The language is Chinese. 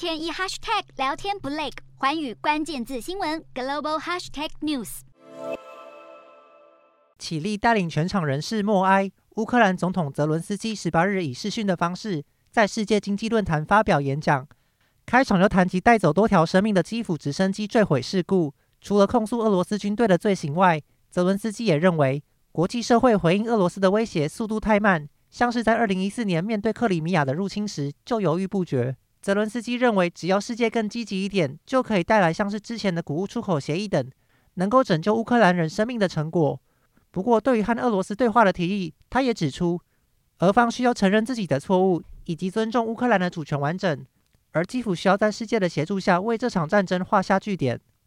天一 hashtag 聊天不累，寰宇关键字新闻 global hashtag news。起立带领全场人士默哀。乌克兰总统泽伦斯基十八日以视讯的方式在世界经济论坛发表演讲，开场就谈及带走多条生命的基辅直升机坠毁事故。除了控诉俄罗斯军队的罪行外，泽伦斯基也认为国际社会回应俄罗斯的威胁速度太慢。像是在二零一四年面对克里米亚的入侵时就犹豫不决。泽伦斯基认为，只要世界更积极一点，就可以带来像是之前的谷物出口协议等，能够拯救乌克兰人生命的成果。不过，对于和俄罗斯对话的提议，他也指出，俄方需要承认自己的错误，以及尊重乌克兰的主权完整，而基辅需要在世界的协助下为这场战争画下句点。